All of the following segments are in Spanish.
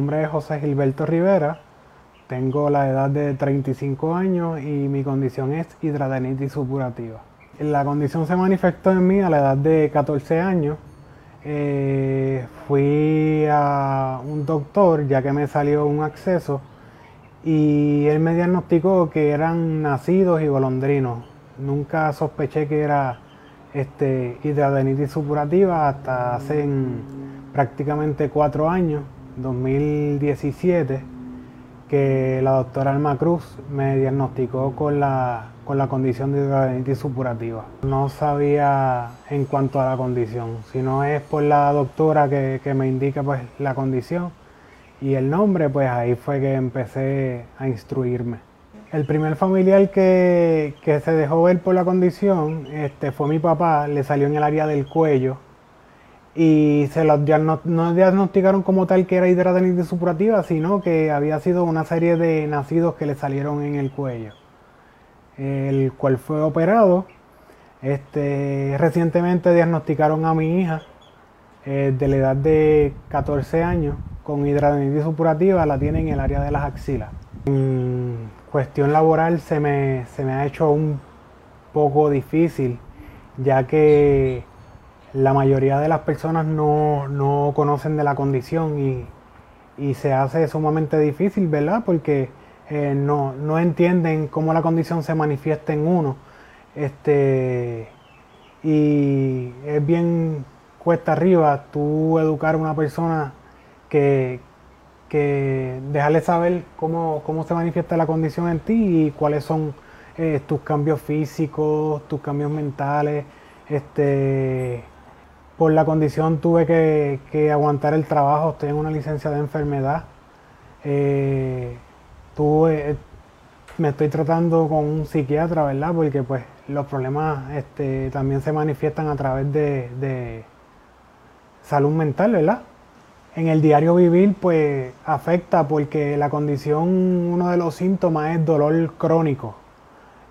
Nombre es José Gilberto Rivera, tengo la edad de 35 años y mi condición es hidradenitis supurativa. La condición se manifestó en mí a la edad de 14 años. Eh, fui a un doctor ya que me salió un acceso y él me diagnosticó que eran nacidos y golondrinos. Nunca sospeché que era este, hidradenitis supurativa hasta hace prácticamente cuatro años, 2017, que la doctora Alma Cruz me diagnosticó con la con la condición de hidradenitis supurativa. No sabía en cuanto a la condición, sino es por la doctora que, me indica pues la condición y el nombre, pues ahí fue que empecé a instruirme. El primer familiar que, se dejó ver por la condición este, fue mi papá, le salió en el área del cuello y se lo no diagnosticaron como tal que era hidradenitis supurativa, sino que había sido una serie de nacidos que le salieron en el cuello el cual fue operado. Este, recientemente diagnosticaron a mi hija eh, de la edad de 14 años con hidradenitis supurativa, la tiene en el área de las axilas. En cuestión laboral se me, se me ha hecho un poco difícil, ya que la mayoría de las personas no, conocen de la condición y, y, se hace sumamente difícil, ¿verdad? Porque eh, no, no, entienden cómo la condición se manifiesta en uno. Este, y es bien cuesta arriba tú educar a una persona que, que dejarle saber cómo, cómo, se manifiesta la condición en ti y cuáles son eh, tus cambios físicos, tus cambios mentales. Este, por la condición tuve que, aguantar el trabajo, estoy en una licencia de enfermedad. Eh, eh, me estoy tratando con un psiquiatra, ¿verdad? Porque pues los problemas este, también se manifiestan a través de, salud mental, ¿verdad? En el diario vivir pues afecta porque la condición, uno de los síntomas es dolor crónico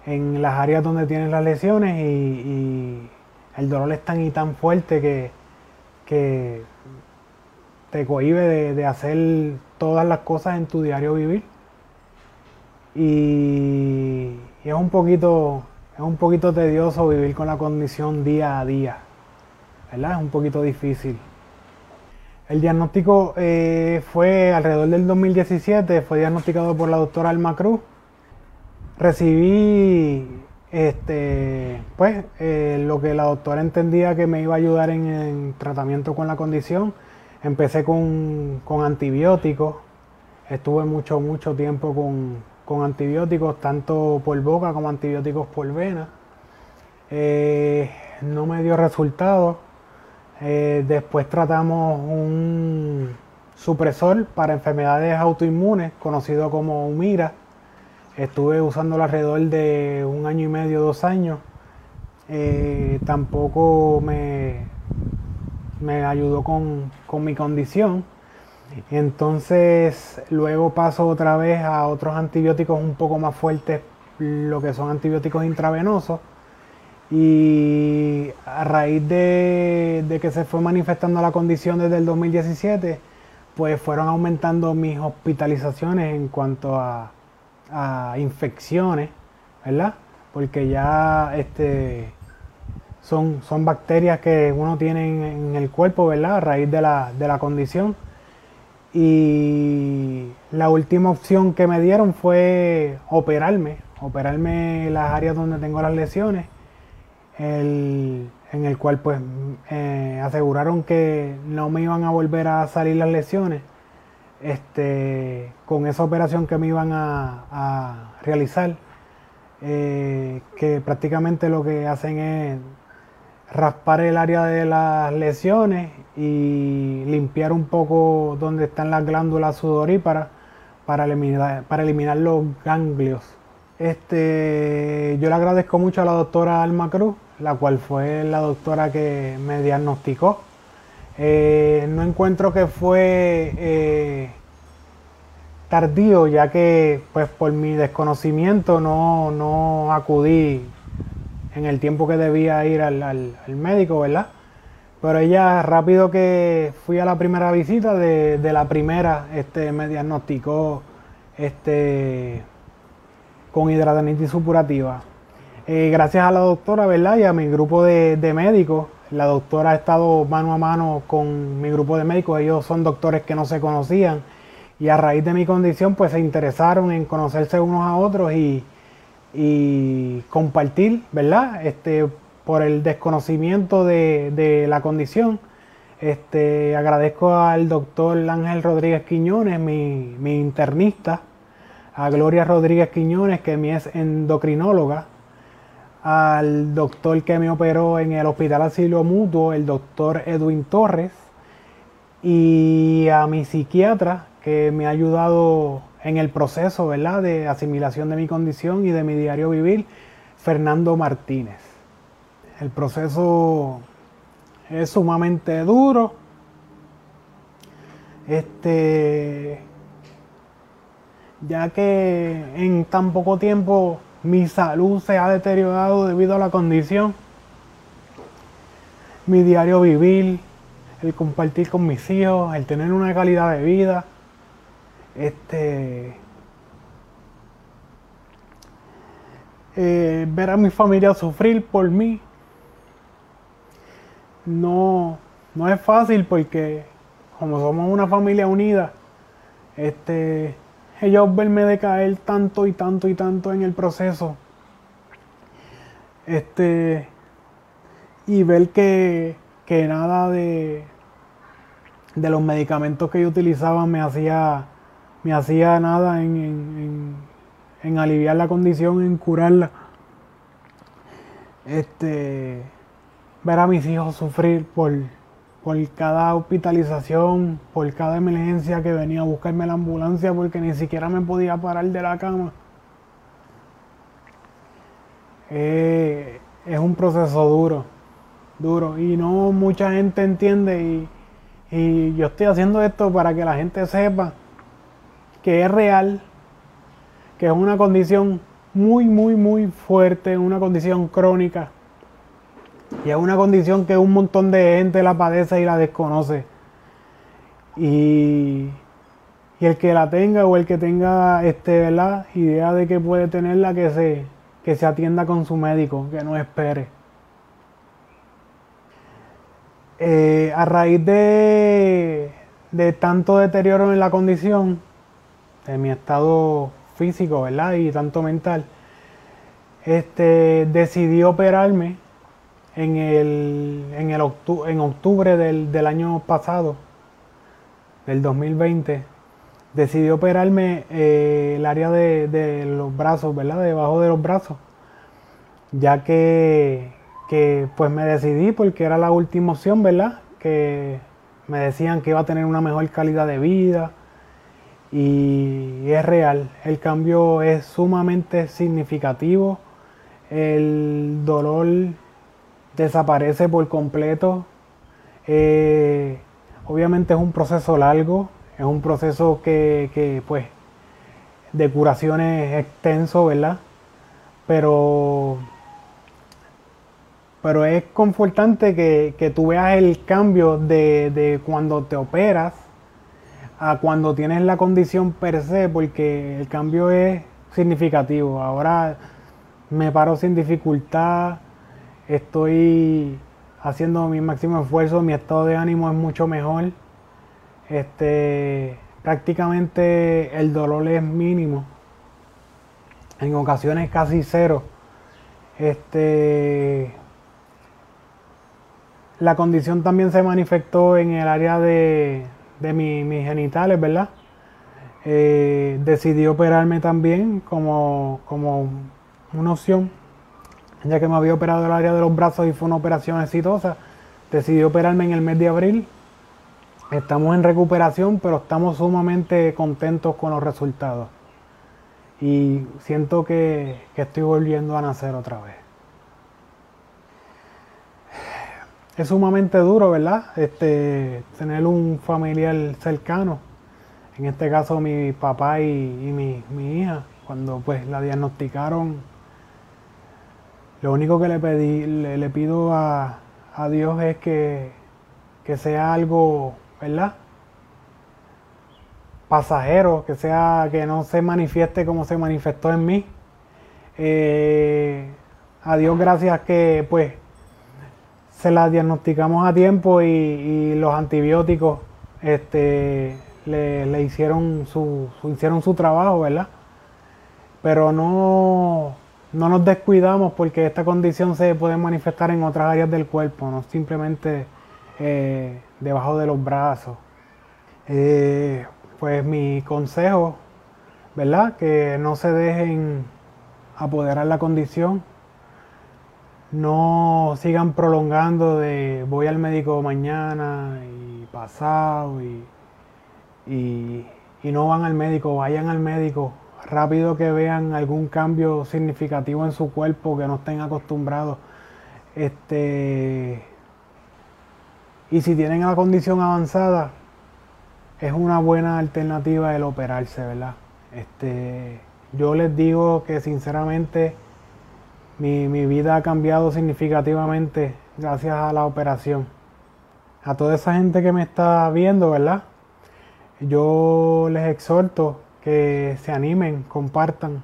en las áreas donde tienes las lesiones y, el dolor es tan y tan fuerte que, que te cohibe de, de hacer todas las cosas en tu diario vivir y, es un poquito es un poquito tedioso vivir con la condición día a día, ¿verdad? Es un poquito difícil. El diagnóstico eh, fue alrededor del 2017, fue diagnosticado por la doctora Alma Cruz. Recibí este, pues, eh, lo que la doctora entendía que me iba a ayudar en el tratamiento con la condición. Empecé con, con antibióticos, estuve mucho, mucho tiempo con, con antibióticos tanto por boca como antibióticos por vena. Eh, no me dio resultado. Eh, después tratamos un supresor para enfermedades autoinmunes conocido como Humira. Estuve usándolo alrededor de un año y medio, dos años. Eh, tampoco me, me ayudó con, con mi condición. Entonces luego paso otra vez a otros antibióticos un poco más fuertes, lo que son antibióticos intravenosos. Y a raíz de, que se fue manifestando la condición desde el 2017, pues fueron aumentando mis hospitalizaciones en cuanto a, infecciones, ¿verdad? Porque ya este, son, son bacterias que uno tiene en, el cuerpo, ¿verdad? A raíz de la, de la condición. Y la última opción que me dieron fue operarme, operarme las áreas donde tengo las lesiones, en el cual pues eh, aseguraron que no me iban a volver a salir las lesiones. Este, con esa operación que me iban a, realizar, eh, que prácticamente lo que hacen es raspar el área de las lesiones y limpiar un poco donde están las glándulas sudoríparas para eliminar, los ganglios. Este, yo le agradezco mucho a la doctora Alma Cruz, la cual fue la doctora que me diagnosticó. Eh, no encuentro que fue eh, tardío, ya que pues por mi desconocimiento no, no acudí en el tiempo que debía ir al, médico, ¿verdad? Pero ella, rápido que fui a la primera visita, de, la primera, este, me diagnosticó este, con hidradenitis supurativa. Eh, gracias a la doctora, ¿verdad? Y a mi grupo de, médicos, la doctora ha estado mano a mano con mi grupo de médicos, ellos son doctores que no se conocían y a raíz de mi condición pues se interesaron en conocerse unos a otros y, compartir, ¿verdad? Este, por el desconocimiento de, la condición. Este, agradezco al doctor Ángel Rodríguez Quiñones, mi, internista, a Gloria Rodríguez Quiñones, que mi es endocrinóloga, al doctor que me operó en el Hospital Asilo Mutuo, el doctor Edwin Torres, y a mi psiquiatra, que me ha ayudado en el proceso ¿verdad? de asimilación de mi condición y de mi diario vivir, Fernando Martínez. El proceso es sumamente duro. Este, ya que en tan poco tiempo mi salud se ha deteriorado debido a la condición, mi diario vivir, el compartir con mis hijos, el tener una calidad de vida, este, eh, ver a mi familia sufrir por mí no, no es fácil porque como somos una familia unida, este, ellos verme decaer tanto y tanto y tanto en el proceso, este, y ver que, que nada de, de los medicamentos que yo utilizaba me hacía me hacía nada en, aliviar la condición, en curarla. Este, ver a mis hijos sufrir por, por cada hospitalización, por cada emergencia que venía a buscarme la ambulancia porque ni siquiera me podía parar de la cama. Eh, es un proceso duro, duro y no mucha gente entiende y, y yo estoy haciendo esto para que la gente sepa que es real, que es una condición muy, muy, muy fuerte, una condición crónica. Y es una condición que un montón de gente la padece y la desconoce. Y, y el que la tenga o el que tenga este, la idea de que puede tenerla, que se, que se atienda con su médico, que no espere. Eh, a raíz de, de tanto deterioro en la condición, de mi estado físico, ¿verdad? Y tanto mental, este, decidí operarme en, el, en, el en octubre del, año pasado, del 2020. Decidí operarme eh, el área de, los brazos, ¿verdad? Debajo de los brazos. Ya que, que pues me decidí porque era la última opción, ¿verdad? Que me decían que iba a tener una mejor calidad de vida, y es real. El cambio es sumamente significativo. El dolor desaparece por completo. Eh, obviamente es un proceso largo, es un proceso que, pues de curación es extenso, ¿verdad? Pero, pero es confortante que, que tú veas el cambio de, de cuando te operas a cuando tienes la condición per se, porque el cambio es significativo. Ahora me paro sin dificultad, estoy haciendo mi máximo esfuerzo, mi estado de ánimo es mucho mejor. Este, prácticamente el dolor es mínimo. En ocasiones casi cero. Este, la condición también se manifestó en el área de, de mis genitales, ¿verdad? Eh, decidí operarme también como, como una opción. Ya que me había operado el área de los brazos y fue una operación exitosa, decidí operarme en el mes de abril. Estamos en recuperación, pero estamos sumamente contentos con los resultados. Y siento que, que estoy volviendo a nacer otra vez. Es sumamente duro, ¿verdad? Este, tener un familiar cercano. En este caso mi papá y, mi, mi hija, cuando pues la diagnosticaron lo único que le pedí, le, pido a, Dios es que, sea algo, ¿verdad? Pasajero, que sea, que no se manifieste como se manifestó en mí. Eh, a Dios gracias que pues se la diagnosticamos a tiempo y, los antibióticos este, le, hicieron su, hicieron su trabajo, ¿verdad? Pero no no nos descuidamos porque esta condición se puede manifestar en otras áreas del cuerpo, no simplemente eh, debajo de los brazos. Eh, pues mi consejo, ¿verdad? Que no se dejen apoderar la condición, no sigan prolongando de voy al médico mañana y pasado y, y no van al médico, vayan al médico rápido que vean algún cambio significativo en su cuerpo que no estén acostumbrados. Este, y si tienen la condición avanzada, es una buena alternativa el operarse, ¿verdad? Este, yo les digo que sinceramente mi, mi vida ha cambiado significativamente gracias a la operación. A toda esa gente que me está viendo, ¿verdad? Yo les exhorto que se animen, compartan.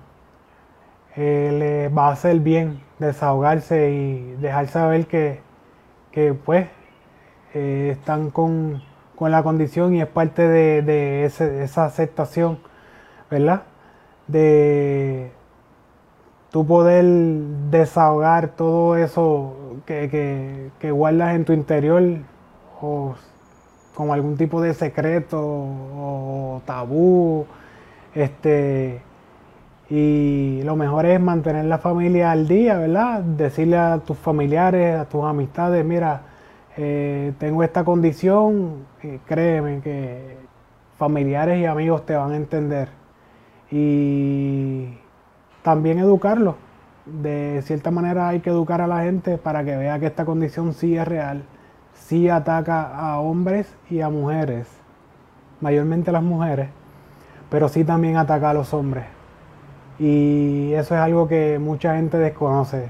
Eh, les va a hacer bien desahogarse y dejar saber que, pues eh, están con, la condición y es parte de, esa aceptación, ¿verdad? De tu poder desahogar todo eso que, que guardas en tu interior o como algún tipo de secreto o tabú este, y lo mejor es mantener la familia al día, ¿verdad? Decirle a tus familiares, a tus amistades, mira, eh, tengo esta condición, créeme que familiares y amigos te van a entender. Y también educarlos. De cierta manera hay que educar a la gente para que vea que esta condición sí es real, sí ataca a hombres y a mujeres, mayormente las mujeres pero sí también ataca a los hombres. Y eso es algo que mucha gente desconoce.